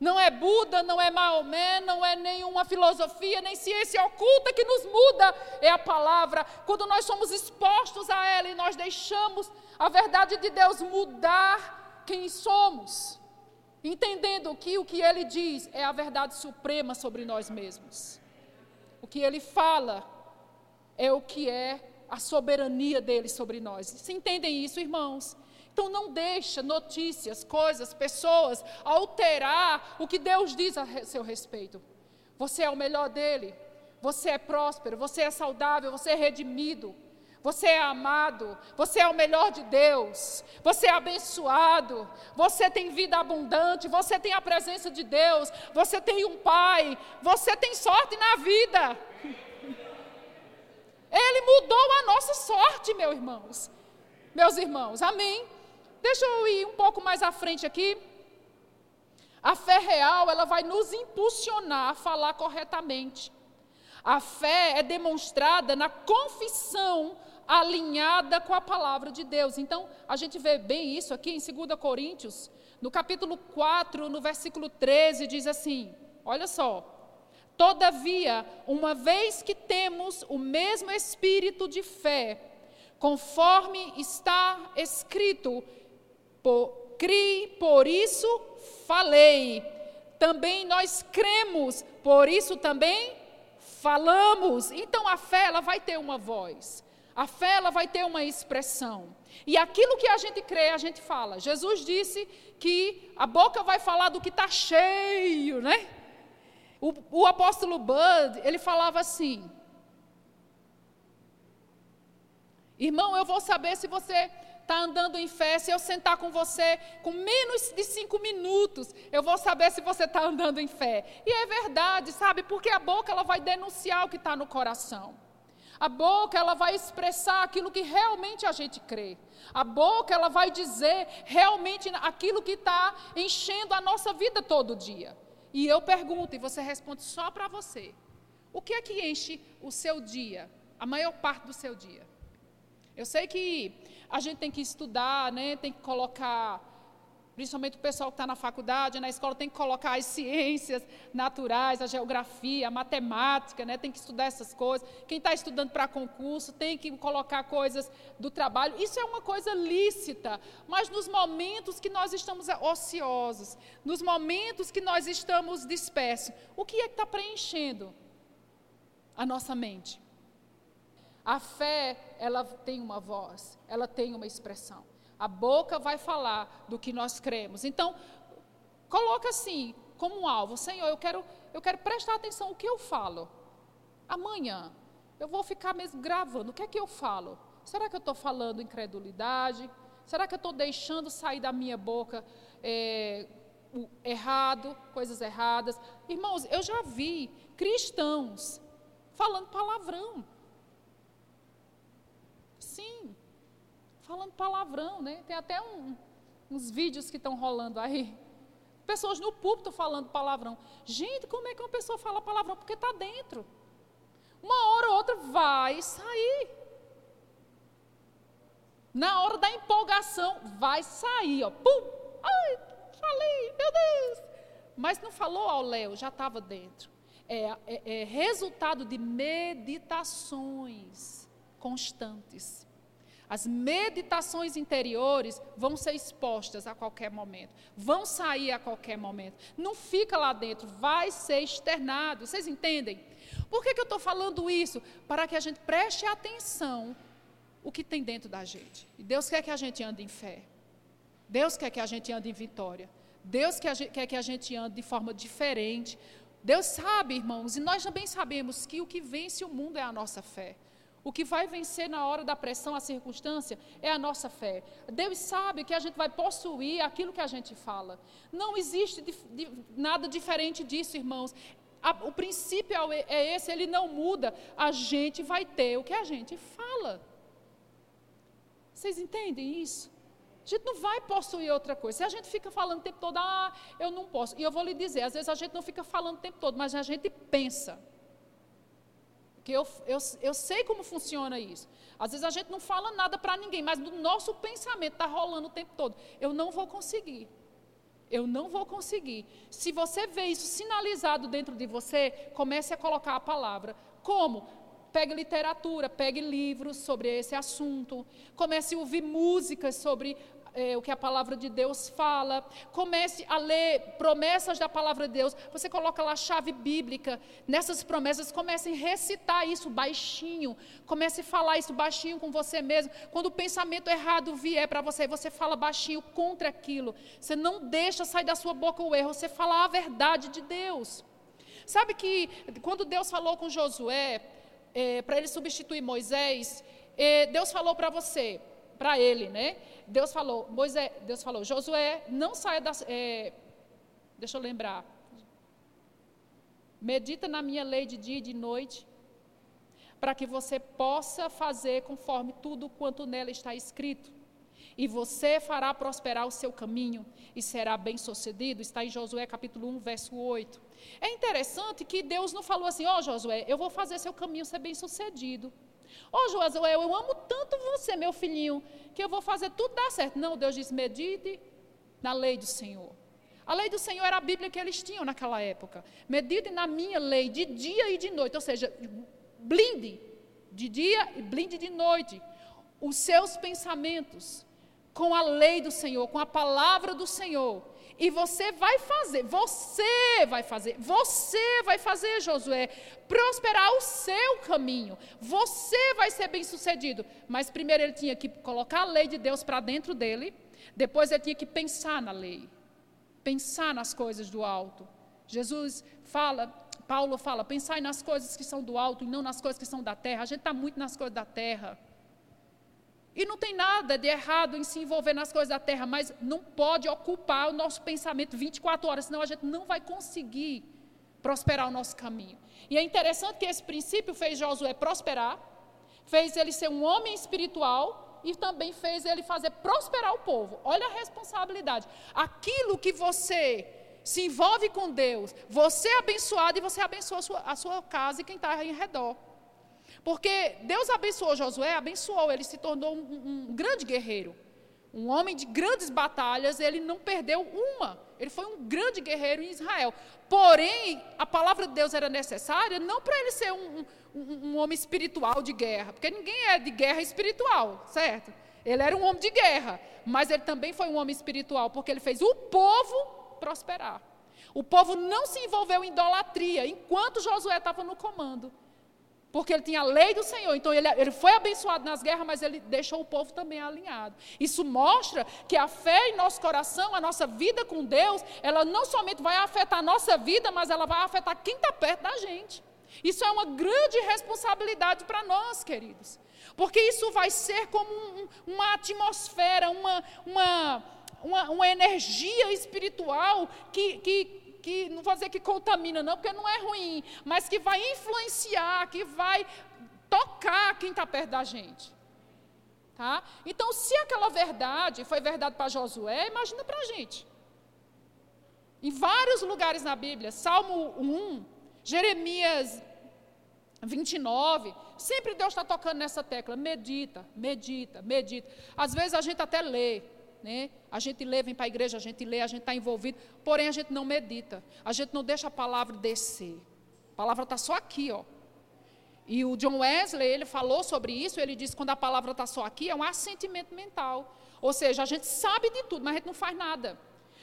Não é Buda, não é Maomé, não é nenhuma filosofia, nem ciência oculta que nos muda, é a palavra. Quando nós somos expostos a ela e nós deixamos a verdade de Deus mudar quem somos, entendendo que o que ele diz é a verdade suprema sobre nós mesmos. O que ele fala é o que é a soberania dele sobre nós. Se entendem isso, irmãos? Então não deixa notícias, coisas, pessoas alterar o que Deus diz a seu respeito. Você é o melhor dele. Você é próspero, você é saudável, você é redimido. Você é amado, você é o melhor de Deus, você é abençoado, você tem vida abundante, você tem a presença de Deus, você tem um pai, você tem sorte na vida. Ele mudou a nossa sorte, meus irmãos. Meus irmãos, amém. Deixa eu ir um pouco mais à frente aqui. A fé real, ela vai nos impulsionar a falar corretamente. A fé é demonstrada na confissão alinhada com a palavra de Deus. Então, a gente vê bem isso aqui em 2 Coríntios, no capítulo 4, no versículo 13, diz assim: olha só. Todavia, uma vez que temos o mesmo espírito de fé, conforme está escrito, por, criei, por isso falei. Também nós cremos, por isso também falamos. Então a fé ela vai ter uma voz. A fé ela vai ter uma expressão. E aquilo que a gente crê, a gente fala. Jesus disse que a boca vai falar do que está cheio, né? O, o apóstolo Bud, ele falava assim: Irmão, eu vou saber se você está andando em fé, se eu sentar com você com menos de cinco minutos, eu vou saber se você está andando em fé. E é verdade, sabe? Porque a boca ela vai denunciar o que está no coração. A boca ela vai expressar aquilo que realmente a gente crê. A boca ela vai dizer realmente aquilo que está enchendo a nossa vida todo dia. E eu pergunto e você responde só para você. O que é que enche o seu dia, a maior parte do seu dia? Eu sei que a gente tem que estudar, né? tem que colocar, principalmente o pessoal que está na faculdade, na escola, tem que colocar as ciências naturais, a geografia, a matemática, né? tem que estudar essas coisas. Quem está estudando para concurso tem que colocar coisas do trabalho. Isso é uma coisa lícita, mas nos momentos que nós estamos ociosos, nos momentos que nós estamos dispersos, o que é que está preenchendo a nossa mente? A fé, ela tem uma voz, ela tem uma expressão. A boca vai falar do que nós cremos. Então, coloca assim, como um alvo, Senhor, eu quero, eu quero prestar atenção no que eu falo. Amanhã, eu vou ficar mesmo gravando. O que é que eu falo? Será que eu estou falando incredulidade? Será que eu estou deixando sair da minha boca é, o errado, coisas erradas? Irmãos, eu já vi cristãos falando palavrão. Sim, falando palavrão, né? Tem até um, uns vídeos que estão rolando aí. Pessoas no púlpito falando palavrão. Gente, como é que uma pessoa fala palavrão? Porque está dentro. Uma hora ou outra vai sair. Na hora da empolgação, vai sair, ó. Pum! Ai, falei, meu Deus! Mas não falou ao Léo, já estava dentro. É, é, é resultado de meditações constantes. As meditações interiores vão ser expostas a qualquer momento, vão sair a qualquer momento. Não fica lá dentro, vai ser externado. Vocês entendem? Por que, que eu estou falando isso? Para que a gente preste atenção o que tem dentro da gente. E Deus quer que a gente ande em fé. Deus quer que a gente ande em vitória. Deus quer que a gente ande de forma diferente. Deus sabe, irmãos, e nós também sabemos que o que vence o mundo é a nossa fé. O que vai vencer na hora da pressão, a circunstância, é a nossa fé. Deus sabe que a gente vai possuir aquilo que a gente fala. Não existe de, nada diferente disso, irmãos. A, o princípio é, é esse, ele não muda. A gente vai ter o que a gente fala. Vocês entendem isso? A gente não vai possuir outra coisa. Se a gente fica falando o tempo todo, ah, eu não posso. E eu vou lhe dizer, às vezes a gente não fica falando o tempo todo, mas a gente pensa. Porque eu, eu, eu sei como funciona isso. Às vezes a gente não fala nada para ninguém, mas no nosso pensamento está rolando o tempo todo. Eu não vou conseguir. eu não vou conseguir. Se você vê isso sinalizado dentro de você, comece a colocar a palavra. Como? Pegue literatura, pegue livros sobre esse assunto, comece a ouvir músicas sobre é, o que a palavra de Deus fala, comece a ler promessas da palavra de Deus. Você coloca lá a chave bíblica, nessas promessas, comece a recitar isso baixinho, comece a falar isso baixinho com você mesmo. Quando o pensamento errado vier para você, você fala baixinho contra aquilo. Você não deixa sair da sua boca o erro, você fala a verdade de Deus. Sabe que quando Deus falou com Josué, é, para ele substituir Moisés, é, Deus falou para você, para ele, né? Deus falou, Moisés, Deus falou, Josué, não saia da. É, deixa eu lembrar. Medita na minha lei de dia e de noite, para que você possa fazer conforme tudo quanto nela está escrito. E você fará prosperar o seu caminho e será bem sucedido. Está em Josué capítulo 1, verso 8. É interessante que Deus não falou assim, ó oh, Josué, eu vou fazer seu caminho ser bem sucedido. Ô oh, Josué, eu amo tanto você, meu filhinho, que eu vou fazer tudo dar certo. Não, Deus disse: medite na lei do Senhor. A lei do Senhor era a Bíblia que eles tinham naquela época. Medite na minha lei de dia e de noite, ou seja, blinde de dia e blinde de noite os seus pensamentos com a lei do Senhor, com a palavra do Senhor. E você vai fazer, você vai fazer, você vai fazer, Josué, prosperar o seu caminho. Você vai ser bem sucedido. Mas primeiro ele tinha que colocar a lei de Deus para dentro dele, depois ele tinha que pensar na lei, pensar nas coisas do alto. Jesus fala, Paulo fala, pensai nas coisas que são do alto e não nas coisas que são da terra. A gente está muito nas coisas da terra. E não tem nada de errado em se envolver nas coisas da terra, mas não pode ocupar o nosso pensamento 24 horas, senão a gente não vai conseguir prosperar o nosso caminho. E é interessante que esse princípio fez Josué prosperar, fez ele ser um homem espiritual e também fez ele fazer prosperar o povo. Olha a responsabilidade. Aquilo que você se envolve com Deus, você é abençoado e você abençoa a sua, a sua casa e quem está em redor. Porque Deus abençoou Josué, abençoou, ele se tornou um, um, grande guerreiro. Um homem de grandes batalhas, ele não perdeu uma. Ele foi um grande guerreiro em Israel. Porém, a palavra de Deus era necessária não para ele ser um, um, um homem espiritual de guerra, porque ninguém é de guerra espiritual, certo? Ele era um homem de guerra, mas ele também foi um homem espiritual, porque ele fez o povo prosperar. O povo não se envolveu em idolatria enquanto Josué estava no comando. Porque ele tinha a lei do Senhor. Então ele, ele foi abençoado nas guerras, mas ele deixou o povo também alinhado. Isso mostra que a fé em nosso coração, a nossa vida com Deus, ela não somente vai afetar a nossa vida, mas ela vai afetar quem está perto da gente. Isso é uma grande responsabilidade para nós, queridos. Porque isso vai ser como um, uma atmosfera, uma, uma, uma, uma energia espiritual que, que que não vou dizer que contamina, não, porque não é ruim, mas que vai influenciar, que vai tocar quem está perto da gente. Tá? Então, se aquela verdade foi verdade para Josué, imagina para a gente. Em vários lugares na Bíblia, Salmo 1, Jeremias 29, sempre Deus está tocando nessa tecla. Medita, medita, medita. Às vezes a gente até lê, né? A gente lê, vem para a igreja, a gente lê, a gente está envolvido, porém a gente não medita, a gente não deixa a palavra descer. A palavra está só aqui, ó. E o John Wesley, ele falou sobre isso, ele disse que quando a palavra está só aqui, é um assentimento mental. Ou seja, a gente sabe de tudo, mas a gente não faz nada.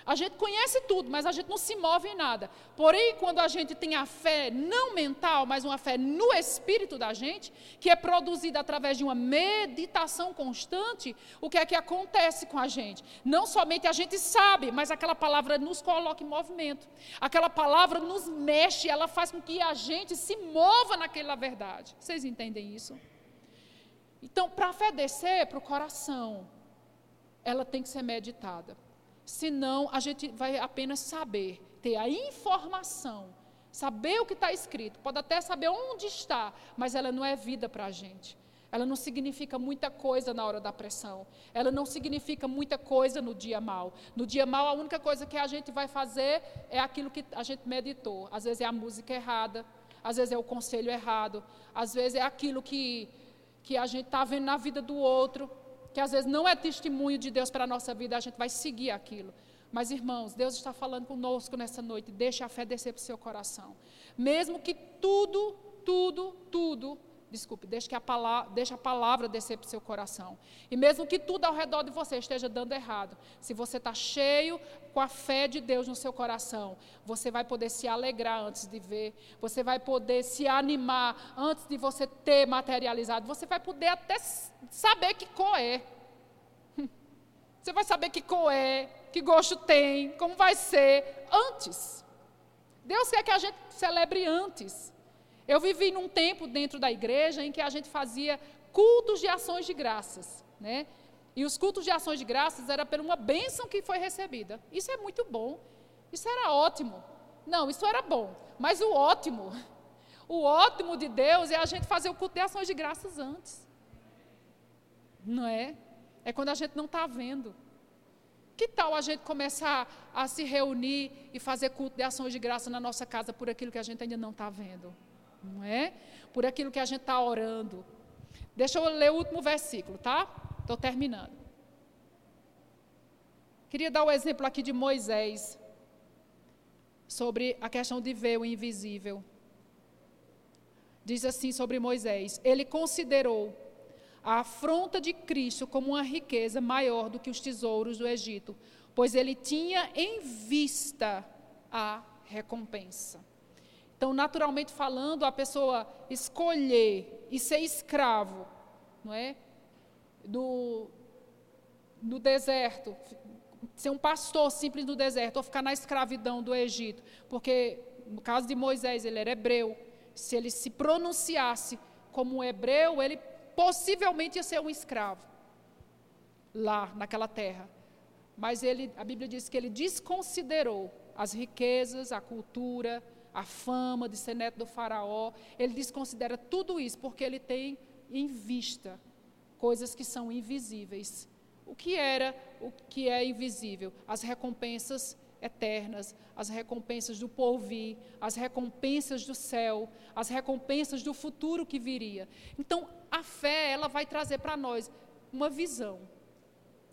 A gente conhece tudo, mas a gente não se move em nada. Porém, quando a gente tem a fé não mental, mas uma fé no espírito da gente, que é produzida através de uma meditação constante, o que é que acontece com a gente? Não somente a gente sabe, mas aquela palavra nos coloca em movimento. Aquela palavra nos mexe, ela faz com que a gente se mova naquela verdade. Vocês entendem isso? Então, para a fé descer para o coração, ela tem que ser meditada. Senão, a gente vai apenas saber, ter a informação, saber o que está escrito. Pode até saber onde está, mas ela não é vida para a gente. Ela não significa muita coisa na hora da pressão. Ela não significa muita coisa no dia mal. No dia mal, a única coisa que a gente vai fazer é aquilo que a gente meditou. Às vezes é a música errada, às vezes é o conselho errado, às vezes é aquilo que, que a gente está vendo na vida do outro que às vezes não é testemunho de Deus para a nossa vida, a gente vai seguir aquilo. Mas, irmãos, Deus está falando conosco nessa noite. Deixe a fé descer para o seu coração. Mesmo que tudo, tudo, tudo Desculpe, deixe, que a palavra, a palavra descer para o seu coração. E mesmo que tudo ao redor de você esteja dando errado, se você está cheio com a fé de Deus no seu coração, você vai poder se alegrar antes de ver, você vai poder se animar antes de você ter materializado, você vai poder até saber que cor é. Você vai saber que cor é, que gosto tem, como vai ser, antes. Deus quer que a gente celebre antes. Eu vivi num tempo dentro da igreja em que a gente fazia cultos de ações de graças, né? E os cultos de ações de graças era por uma bênção que foi recebida. Isso é muito bom. Isso era ótimo. Não, isso era bom. Mas o ótimo, o ótimo de Deus é a gente fazer o culto de ações de graças antes. Não é? É quando a gente não está vendo. Que tal a gente começar a se reunir e fazer culto de ações de graça na nossa casa por aquilo que a gente ainda não está vendo? Não é? Por aquilo que a gente está orando. Deixa eu ler o último versículo, tá? Estou terminando. Queria dar o exemplo aqui de Moisés, sobre a questão de ver o invisível. Diz assim sobre Moisés: ele considerou a afronta de Cristo como uma riqueza maior do que os tesouros do Egito, pois ele tinha em vista a recompensa. Então, naturalmente falando, a pessoa escolher e ser escravo, não é? Do, no deserto, ser um pastor simples no deserto, ou ficar na escravidão do Egito, porque no caso de Moisés, ele era hebreu. Se ele se pronunciasse como um hebreu, ele possivelmente ia ser um escravo lá naquela terra. Mas ele, a Bíblia diz que ele desconsiderou as riquezas, a cultura, a fama de ser neto do faraó, ele desconsidera tudo isso porque ele tem em vista coisas que são invisíveis. O que era, o que é invisível? As recompensas eternas, as recompensas do porvir, as recompensas do céu, as recompensas do futuro que viria. Então, a fé, ela vai trazer para nós uma visão.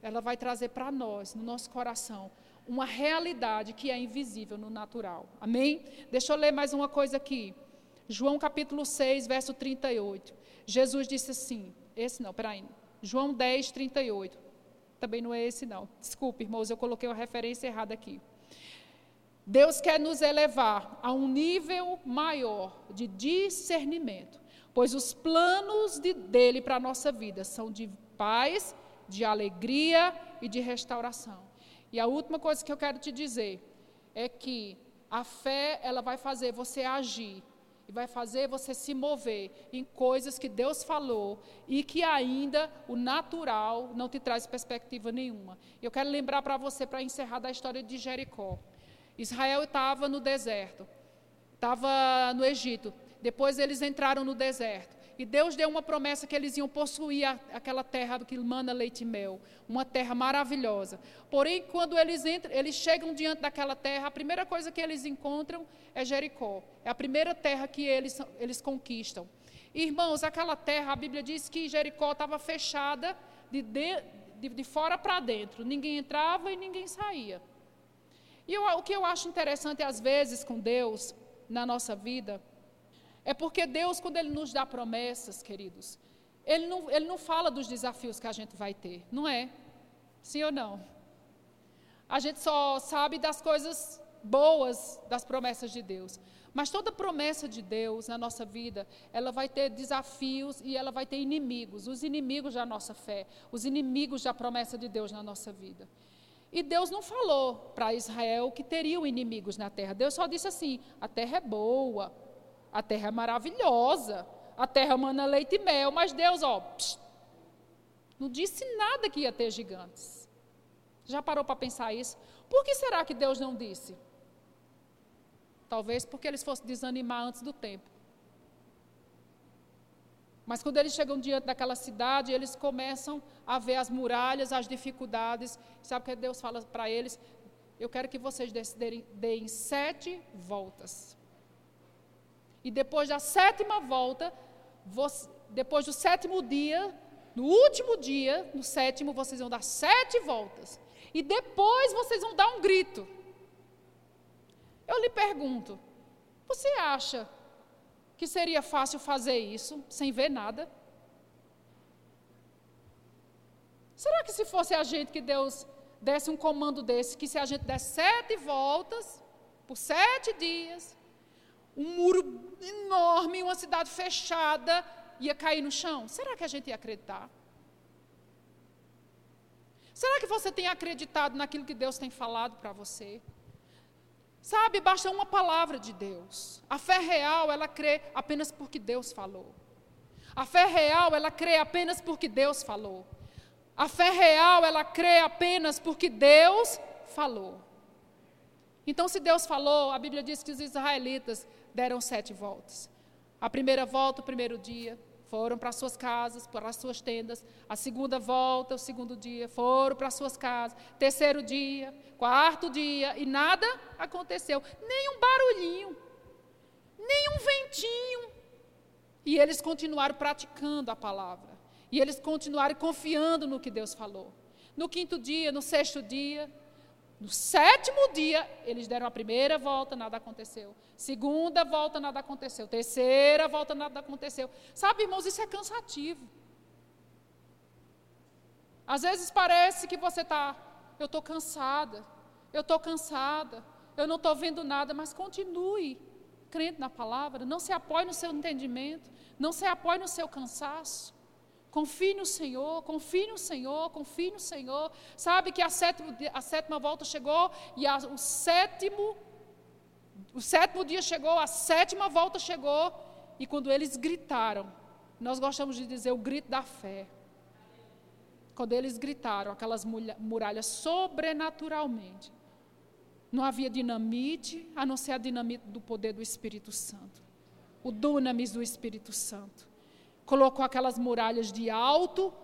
Ela vai trazer para nós, no nosso coração, uma realidade que é invisível no natural. Amém? Deixa eu ler mais uma coisa aqui. João capítulo 6, verso 38. Jesus disse assim: esse não, peraí. João 10, 38. Também não é esse, não. Desculpe, irmãos, eu coloquei uma referência errada aqui. Deus quer nos elevar a um nível maior de discernimento, pois os planos de, dele para a nossa vida são de paz, de alegria e de restauração. E a última coisa que eu quero te dizer é que a fé, ela vai fazer você agir e vai fazer você se mover em coisas que Deus falou e que ainda o natural não te traz perspectiva nenhuma. Eu quero lembrar para você, para encerrar da história de Jericó. Israel estava no deserto, estava no Egito. Depois eles entraram no deserto. E Deus deu uma promessa que eles iam possuir a, aquela terra que mana leite e mel, uma terra maravilhosa. Porém, quando eles entram, eles chegam diante daquela terra, a primeira coisa que eles encontram é Jericó. É a primeira terra que eles, eles conquistam. Irmãos, aquela terra, a Bíblia diz que Jericó estava fechada de, de, de, de fora para dentro. Ninguém entrava e ninguém saía. E eu, o que eu acho interessante às vezes com Deus na nossa vida é porque Deus, quando Ele nos dá promessas, queridos, Ele não, ele não fala dos desafios que a gente vai ter, não é? Sim ou não? A gente só sabe das coisas boas das promessas de Deus. Mas toda promessa de Deus na nossa vida, ela vai ter desafios e ela vai ter inimigos, os inimigos da nossa fé, os inimigos da promessa de Deus na nossa vida. E Deus não falou para Israel que teriam inimigos na terra. Deus só disse assim: a terra é boa, a terra é maravilhosa, a terra mana leite e mel, mas Deus, ó, não disse nada que ia ter gigantes. Já parou para pensar isso? Por que será que Deus não disse? Talvez porque eles fossem desanimar antes do tempo. Mas quando eles chegam diante daquela cidade, eles começam a ver as muralhas, as dificuldades. Sabe o que Deus fala para eles? Eu quero que vocês deem sete voltas. E depois da sétima volta, você, depois do sétimo dia, no último dia, no sétimo, vocês vão dar sete voltas. e depois vocês vão dar um grito. Eu lhe pergunto: você acha que seria fácil fazer isso sem ver nada? Será que se fosse a gente que Deus desse um comando desse, que se a gente desse sete voltas, por sete dias, um muro enorme, uma cidade fechada, ia cair no chão? Será que a gente ia acreditar? Será que você tem acreditado naquilo que Deus tem falado para você? Sabe, basta uma palavra de Deus. A fé real, ela crê apenas porque Deus falou. A fé real, ela crê apenas porque Deus falou. A fé real, ela crê apenas porque Deus falou. Então, se Deus falou, a Bíblia diz que os israelitas deram sete voltas. A primeira volta, o primeiro dia, foram para suas casas, para as suas tendas. A segunda volta, o segundo dia, foram para suas casas. Terceiro dia, quarto dia, e nada aconteceu. Nem um barulhinho, nem um ventinho. E eles continuaram praticando a palavra. E eles continuaram confiando no que Deus falou. No quinto dia, no sexto dia, no sétimo dia, eles deram a primeira volta, nada aconteceu. Segunda volta, nada aconteceu. Terceira volta, nada aconteceu. Sabe, irmãos, isso é cansativo. Às vezes parece que você está, eu estou cansada, eu estou cansada, eu não estou vendo nada, mas continue crendo na palavra, não se apoie no seu entendimento, não se apoie no seu cansaço. Confie no Senhor, confie no Senhor, confie no Senhor. Sabe que a sétima, a sétima volta chegou e a, o sétimo, o sétimo dia chegou, a sétima volta chegou. E quando eles gritaram, nós gostamos de dizer o grito da fé. Quando eles gritaram, aquelas muralhas sobrenaturalmente. Não havia dinamite, a não ser a dinamite do poder do Espírito Santo. O dunamis do Espírito Santo colocou aquelas muralhas de alto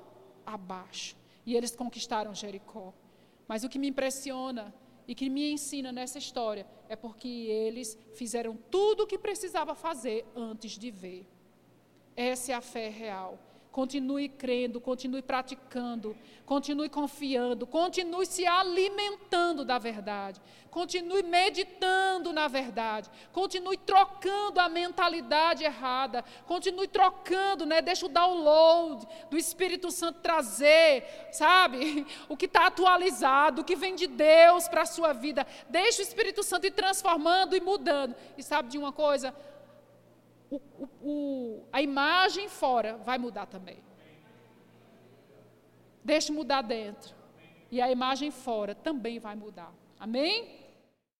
a baixo. E eles conquistaram Jericó. Mas o que me impressiona e que me ensina nessa história é porque eles fizeram tudo o que precisava fazer antes de ver. Essa é a fé real. Continue crendo, continue praticando, continue confiando, continue se alimentando da verdade, continue meditando na verdade, continue trocando a mentalidade errada, continue trocando, né? Deixa o download do Espírito Santo trazer, sabe? O que está atualizado, o que vem de Deus para a sua vida. Deixa o Espírito Santo ir transformando e mudando. E sabe de uma coisa? O, o, a imagem fora vai mudar também. Deixe mudar dentro. E a imagem fora também vai mudar. Amém?